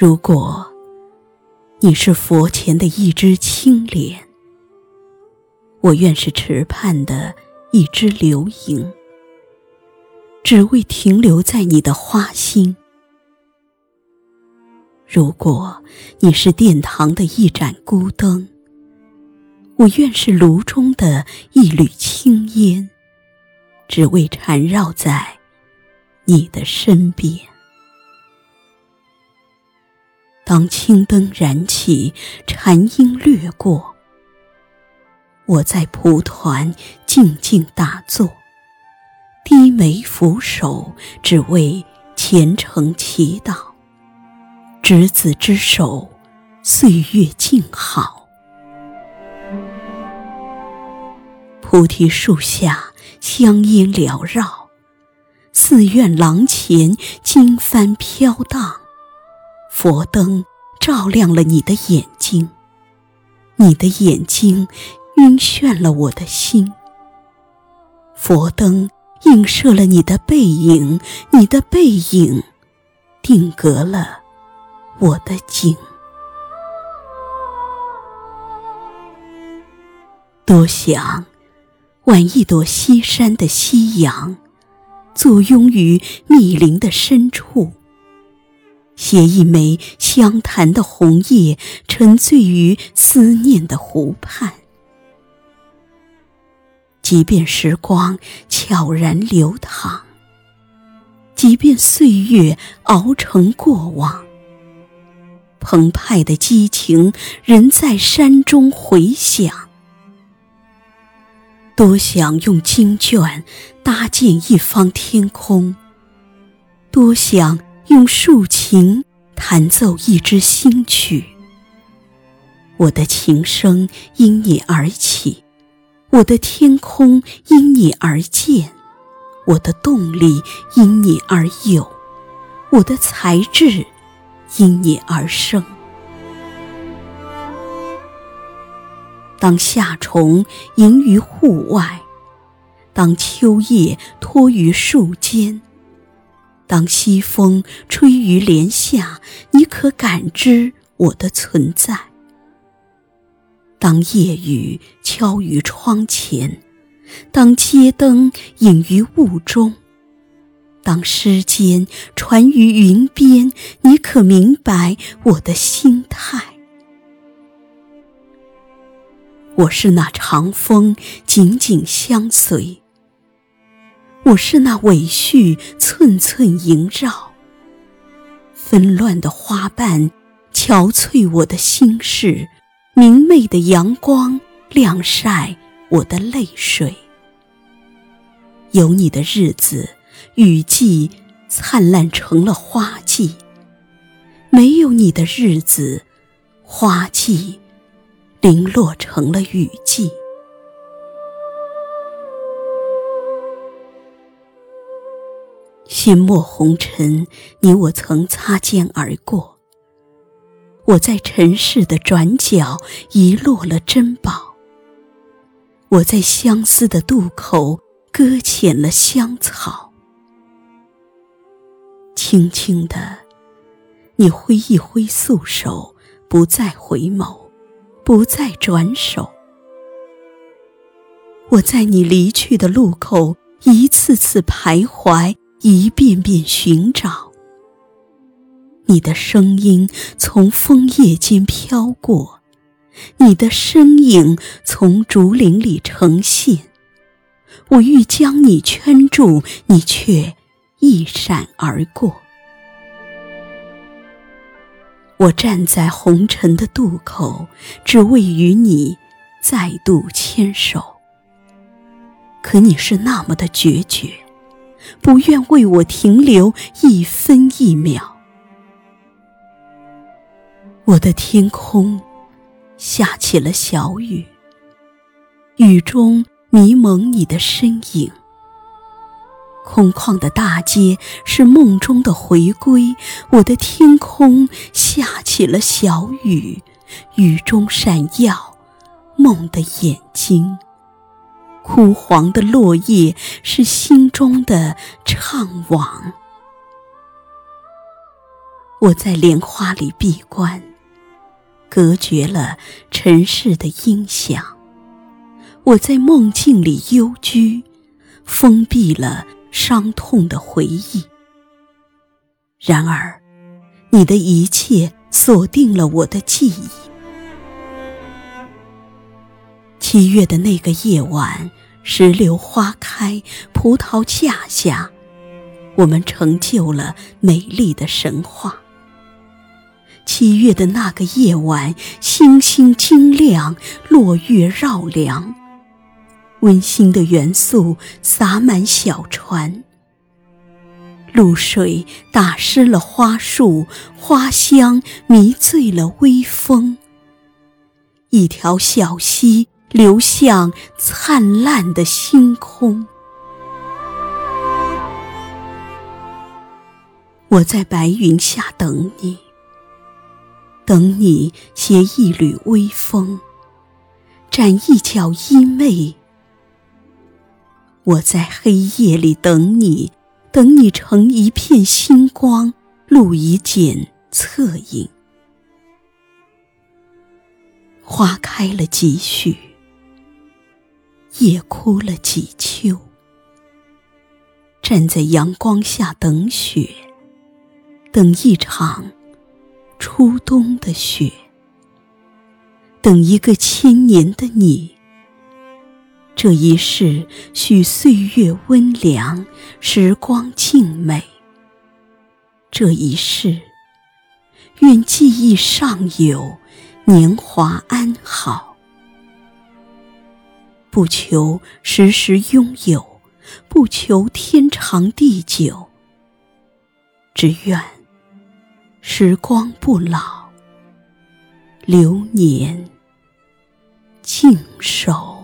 如果你是佛前的一只青莲，我愿是池畔的一只流萤，只为停留在你的花心。如果你是殿堂的一盏孤灯，我愿是炉中的一缕青烟，只为缠绕在你的身边。当青灯燃起，禅音掠过，我在蒲团静静打坐，低眉俯首，只为虔诚祈祷。执子之手，岁月静好。菩提树下，香烟缭绕；寺院廊前，经幡飘荡。佛灯照亮了你的眼睛，你的眼睛晕眩了我的心。佛灯映射了你的背影，你的背影定格了我的景。多想挽一朵西山的夕阳，坐拥于密林的深处。携一枚相谈的红叶，沉醉于思念的湖畔。即便时光悄然流淌，即便岁月熬成过往，澎湃的激情仍在山中回响。多想用经卷搭建一方天空，多想。用竖琴弹奏一支新曲，我的琴声因你而起，我的天空因你而建，我的动力因你而有，我的才智因你而生。当夏虫吟于户外，当秋叶托于树间。当西风吹于帘下，你可感知我的存在；当夜雨敲于窗前，当街灯隐于雾中，当诗笺传于云边，你可明白我的心态？我是那长风，紧紧相随。我是那尾絮寸寸萦绕，纷乱的花瓣憔悴我的心事，明媚的阳光晾晒我的泪水。有你的日子，雨季灿烂成了花季；没有你的日子，花季零落成了雨季。阡陌红尘，你我曾擦肩而过。我在尘世的转角遗落了珍宝。我在相思的渡口搁浅了香草。轻轻的，你挥一挥素手，不再回眸，不再转手。我在你离去的路口一次次徘徊。一遍遍寻找，你的声音从枫叶间飘过，你的身影从竹林里呈现。我欲将你圈住，你却一闪而过。我站在红尘的渡口，只为与你再度牵手。可你是那么的决绝。不愿为我停留一分一秒。我的天空下起了小雨，雨中迷蒙你的身影。空旷的大街是梦中的回归，我的天空下起了小雨，雨中闪耀梦的眼睛。枯黄的落叶是心中的怅惘，我在莲花里闭关，隔绝了尘世的音响；我在梦境里幽居，封闭了伤痛的回忆。然而，你的一切锁定了我的记忆。七月的那个夜晚。石榴花开，葡萄架下，我们成就了美丽的神话。七月的那个夜晚，星星晶亮，落月绕梁，温馨的元素洒满小船，露水打湿了花树，花香迷醉了微风。一条小溪。流向灿烂的星空。我在白云下等你，等你携一缕微风，展一角衣袂。我在黑夜里等你，等你成一片星光，录一剪侧影。花开了几许。夜哭了几秋，站在阳光下等雪，等一场初冬的雪，等一个千年的你。这一世许岁月温凉，时光静美。这一世，愿记忆尚有，年华安好。不求时时拥有，不求天长地久，只愿时光不老，流年静守。